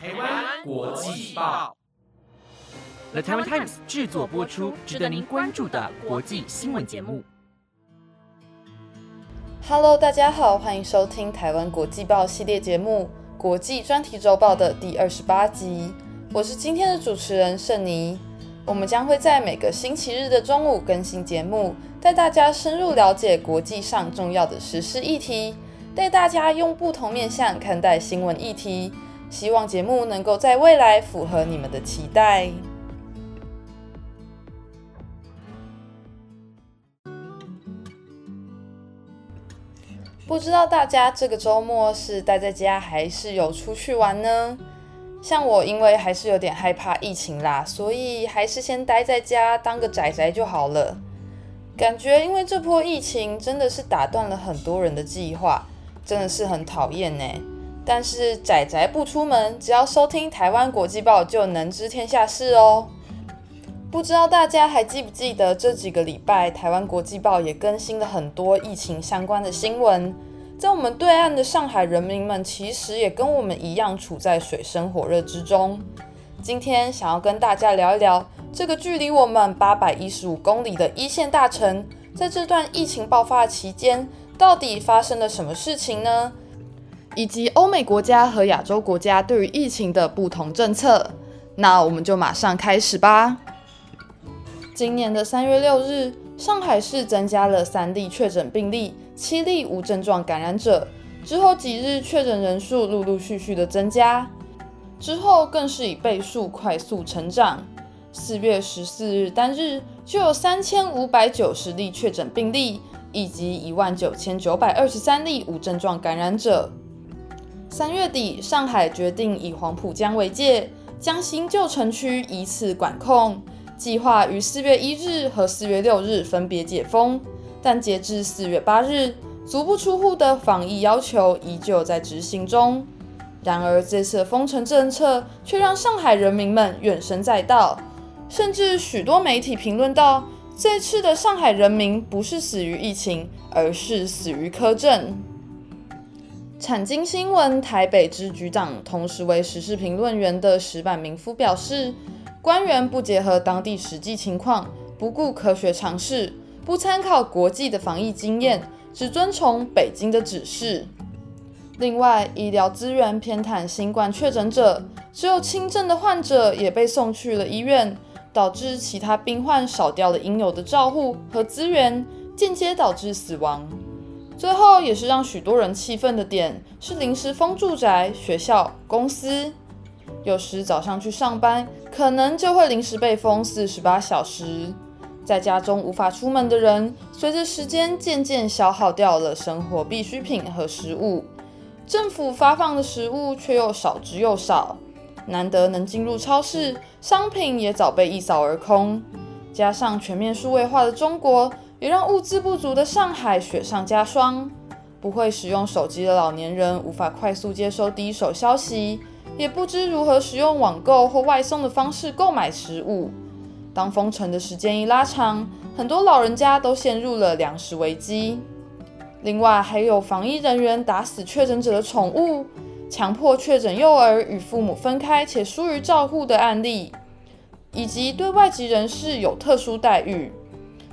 台湾国际报，The Taiwan Times 制作播出，值得您关注的国际新闻节目。Hello，大家好，欢迎收听台湾国际报系列节目《国际专题周报》的第二十八集。我是今天的主持人盛妮。我们将会在每个星期日的中午更新节目，带大家深入了解国际上重要的时事议题，带大家用不同面向看待新闻议题。希望节目能够在未来符合你们的期待。不知道大家这个周末是待在家还是有出去玩呢？像我，因为还是有点害怕疫情啦，所以还是先待在家当个宅宅就好了。感觉因为这波疫情真的是打断了很多人的计划，真的是很讨厌呢。但是仔仔不出门，只要收听台湾国际报就能知天下事哦。不知道大家还记不记得这几个礼拜，台湾国际报也更新了很多疫情相关的新闻。在我们对岸的上海人民们，其实也跟我们一样处在水深火热之中。今天想要跟大家聊一聊，这个距离我们八百一十五公里的一线大城，在这段疫情爆发期间，到底发生了什么事情呢？以及欧美国家和亚洲国家对于疫情的不同政策，那我们就马上开始吧。今年的三月六日，上海市增加了三例确诊病例，七例无症状感染者。之后几日确诊人数陆陆续续的增加，之后更是以倍数快速成长。四月十四日单日就有三千五百九十例确诊病例，以及一万九千九百二十三例无症状感染者。三月底，上海决定以黄浦江为界，将新旧城区依次管控，计划于四月一日和四月六日分别解封。但截至四月八日，足不出户的防疫要求依旧在执行中。然而，这次封城政策却让上海人民们怨声载道，甚至许多媒体评论道：这次的上海人民不是死于疫情，而是死于苛政。产经新闻台北支局长，同时为时事评论员的石板明夫表示，官员不结合当地实际情况，不顾科学常识，不参考国际的防疫经验，只遵从北京的指示。另外，医疗资源偏袒新冠确诊者，只有轻症的患者也被送去了医院，导致其他病患少掉了应有的照护和资源，间接导致死亡。最后也是让许多人气愤的点是临时封住宅、学校、公司，有时早上去上班，可能就会临时被封四十八小时。在家中无法出门的人，随着时间渐渐消耗掉了生活必需品和食物，政府发放的食物却又少之又少，难得能进入超市，商品也早被一扫而空。加上全面数位化的中国。也让物资不足的上海雪上加霜。不会使用手机的老年人无法快速接收第一手消息，也不知如何使用网购或外送的方式购买食物。当封城的时间一拉长，很多老人家都陷入了粮食危机。另外，还有防疫人员打死确诊者的宠物，强迫确诊幼儿与父母分开且疏于照护的案例，以及对外籍人士有特殊待遇。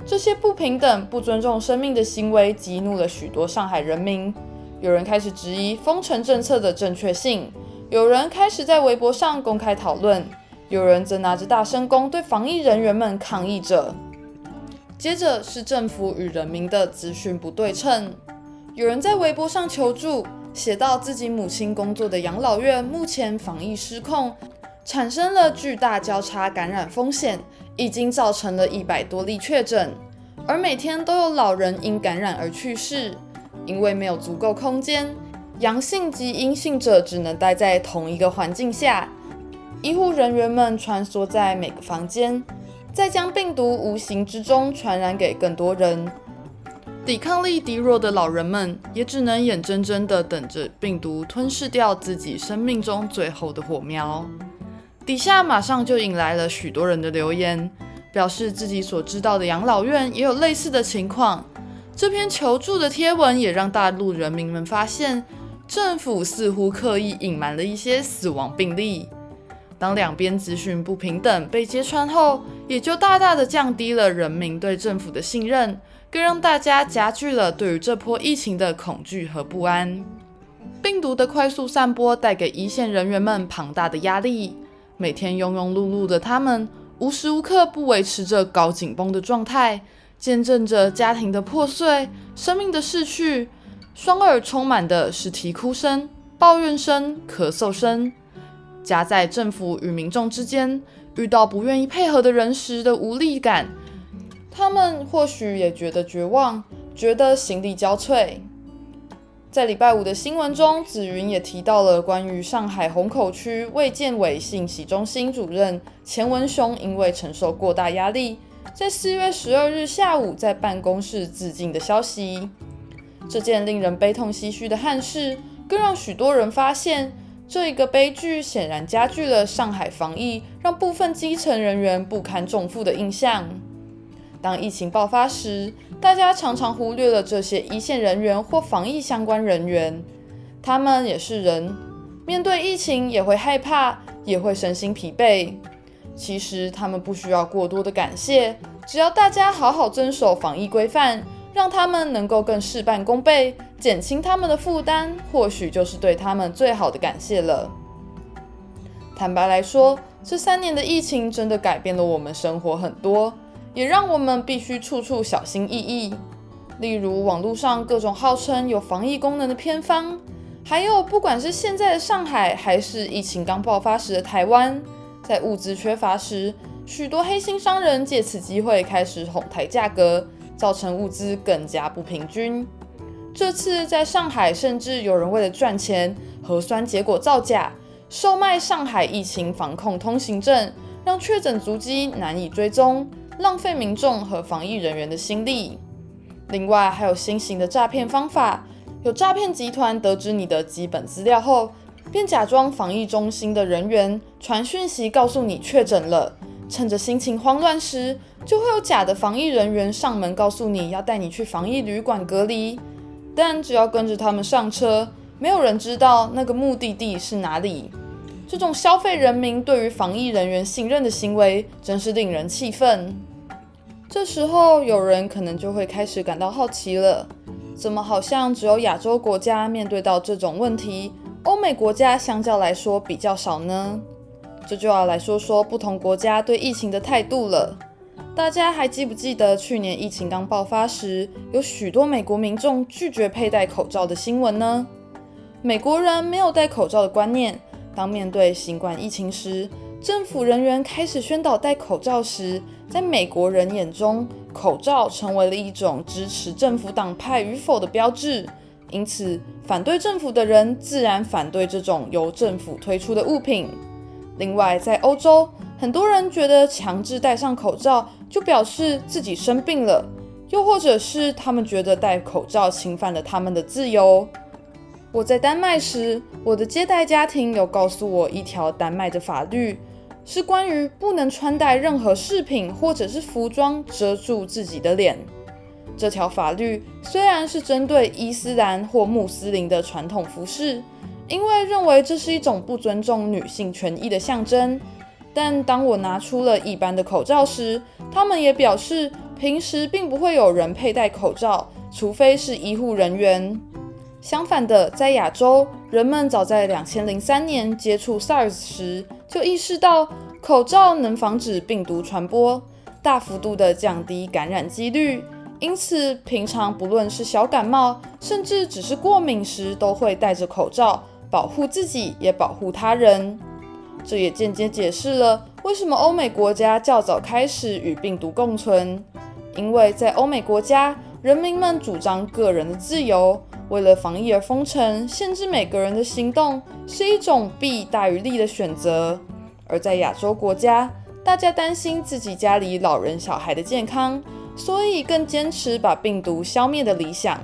这些不平等、不尊重生命的行为激怒了许多上海人民。有人开始质疑封城政策的正确性，有人开始在微博上公开讨论，有人则拿着大声公对防疫人员们抗议着。接着是政府与人民的资讯不对称。有人在微博上求助，写到自己母亲工作的养老院目前防疫失控，产生了巨大交叉感染风险。已经造成了一百多例确诊，而每天都有老人因感染而去世，因为没有足够空间，阳性及阴性者只能待在同一个环境下，医护人员们穿梭在每个房间，再将病毒无形之中传染给更多人。抵抗力低弱的老人们也只能眼睁睁地等着病毒吞噬掉自己生命中最后的火苗。底下马上就引来了许多人的留言，表示自己所知道的养老院也有类似的情况。这篇求助的贴文也让大陆人民们发现，政府似乎刻意隐瞒了一些死亡病例。当两边资讯不平等被揭穿后，也就大大的降低了人民对政府的信任，更让大家加剧了对于这波疫情的恐惧和不安。病毒的快速散播带给一线人员们庞大的压力，每天庸庸碌碌的他们，无时无刻不维持着高紧绷的状态，见证着家庭的破碎、生命的逝去，双耳充满的是啼哭声、抱怨声、咳嗽声。夹在政府与民众之间，遇到不愿意配合的人时的无力感，他们或许也觉得绝望，觉得心力交瘁。在礼拜五的新闻中，紫云也提到了关于上海虹口区卫健委信息中心主任钱文雄因为承受过大压力，在四月十二日下午在办公室自尽的消息。这件令人悲痛唏嘘的憾事，更让许多人发现。这一个悲剧显然加剧了上海防疫让部分基层人员不堪重负的印象。当疫情爆发时，大家常常忽略了这些一线人员或防疫相关人员，他们也是人，面对疫情也会害怕，也会身心疲惫。其实他们不需要过多的感谢，只要大家好好遵守防疫规范。让他们能够更事半功倍，减轻他们的负担，或许就是对他们最好的感谢了。坦白来说，这三年的疫情真的改变了我们生活很多，也让我们必须处处小心翼翼。例如网络上各种号称有防疫功能的偏方，还有不管是现在的上海，还是疫情刚爆发时的台湾，在物资缺乏时，许多黑心商人借此机会开始哄抬价格。造成物资更加不平均。这次在上海，甚至有人为了赚钱，核酸结果造假，售卖上海疫情防控通行证，让确诊足迹难以追踪，浪费民众和防疫人员的心力。另外，还有新型的诈骗方法，有诈骗集团得知你的基本资料后，便假装防疫中心的人员，传讯息告诉你确诊了。趁着心情慌乱时，就会有假的防疫人员上门告诉你要带你去防疫旅馆隔离，但只要跟着他们上车，没有人知道那个目的地是哪里。这种消费人民对于防疫人员信任的行为，真是令人气愤。这时候，有人可能就会开始感到好奇了：怎么好像只有亚洲国家面对到这种问题，欧美国家相较来说比较少呢？这就要来说说不同国家对疫情的态度了。大家还记不记得去年疫情刚爆发时，有许多美国民众拒绝佩戴口罩的新闻呢？美国人没有戴口罩的观念。当面对新冠疫情时，政府人员开始宣导戴口罩时，在美国人眼中，口罩成为了一种支持政府党派与否的标志。因此，反对政府的人自然反对这种由政府推出的物品。另外，在欧洲，很多人觉得强制戴上口罩就表示自己生病了，又或者是他们觉得戴口罩侵犯了他们的自由。我在丹麦时，我的接待家庭有告诉我一条丹麦的法律，是关于不能穿戴任何饰品或者是服装遮住自己的脸。这条法律虽然是针对伊斯兰或穆斯林的传统服饰。因为认为这是一种不尊重女性权益的象征，但当我拿出了一般的口罩时，他们也表示平时并不会有人佩戴口罩，除非是医护人员。相反的，在亚洲，人们早在两千零三年接触 SARS 时就意识到口罩能防止病毒传播，大幅度的降低感染几率。因此，平常不论是小感冒，甚至只是过敏时，都会戴着口罩。保护自己也保护他人，这也间接解释了为什么欧美国家较早开始与病毒共存。因为在欧美国家，人民们主张个人的自由，为了防疫而封城，限制每个人的行动，是一种弊大于利的选择；而在亚洲国家，大家担心自己家里老人小孩的健康，所以更坚持把病毒消灭的理想。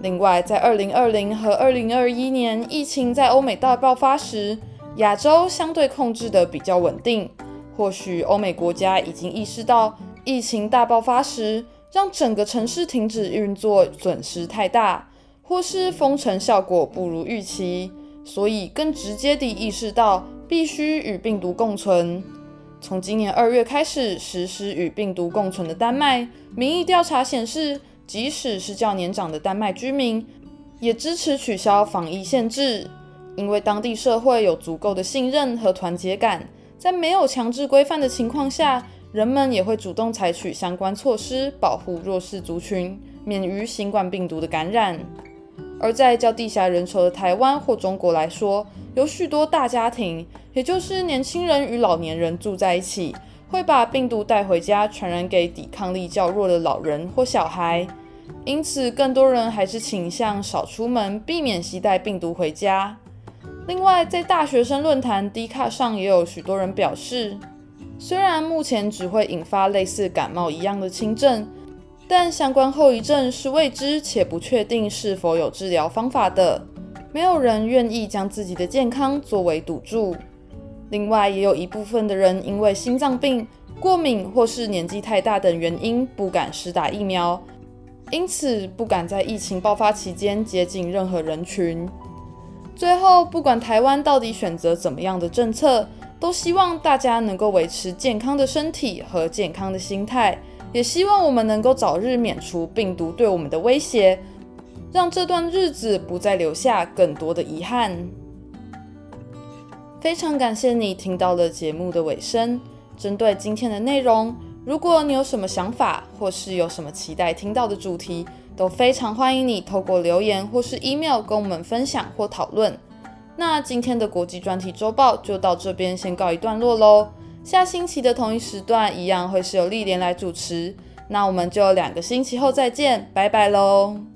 另外，在二零二零和二零二一年疫情在欧美大爆发时，亚洲相对控制的比较稳定。或许欧美国家已经意识到，疫情大爆发时让整个城市停止运作损失太大，或是封城效果不如预期，所以更直接地意识到必须与病毒共存。从今年二月开始实施与病毒共存的丹麦，民意调查显示，即使是较年长的丹麦居民，也支持取消防疫限制，因为当地社会有足够的信任和团结感，在没有强制规范的情况下，人们也会主动采取相关措施，保护弱势族群免于新冠病毒的感染。而在较地狭人稠的台湾或中国来说，有许多大家庭，也就是年轻人与老年人住在一起，会把病毒带回家，传染给抵抗力较弱的老人或小孩。因此，更多人还是倾向少出门，避免携带病毒回家。另外，在大学生论坛 D 卡上，也有许多人表示，虽然目前只会引发类似感冒一样的轻症。但相关后遗症是未知且不确定是否有治疗方法的，没有人愿意将自己的健康作为赌注。另外，也有一部分的人因为心脏病、过敏或是年纪太大等原因不敢施打疫苗，因此不敢在疫情爆发期间接近任何人群。最后，不管台湾到底选择怎么样的政策，都希望大家能够维持健康的身体和健康的心态。也希望我们能够早日免除病毒对我们的威胁，让这段日子不再留下更多的遗憾。非常感谢你听到了节目的尾声。针对今天的内容，如果你有什么想法，或是有什么期待听到的主题，都非常欢迎你透过留言或是 email 跟我们分享或讨论。那今天的国际专题周报就到这边先告一段落喽。下星期的同一时段一样会是由丽莲来主持，那我们就两个星期后再见，拜拜喽。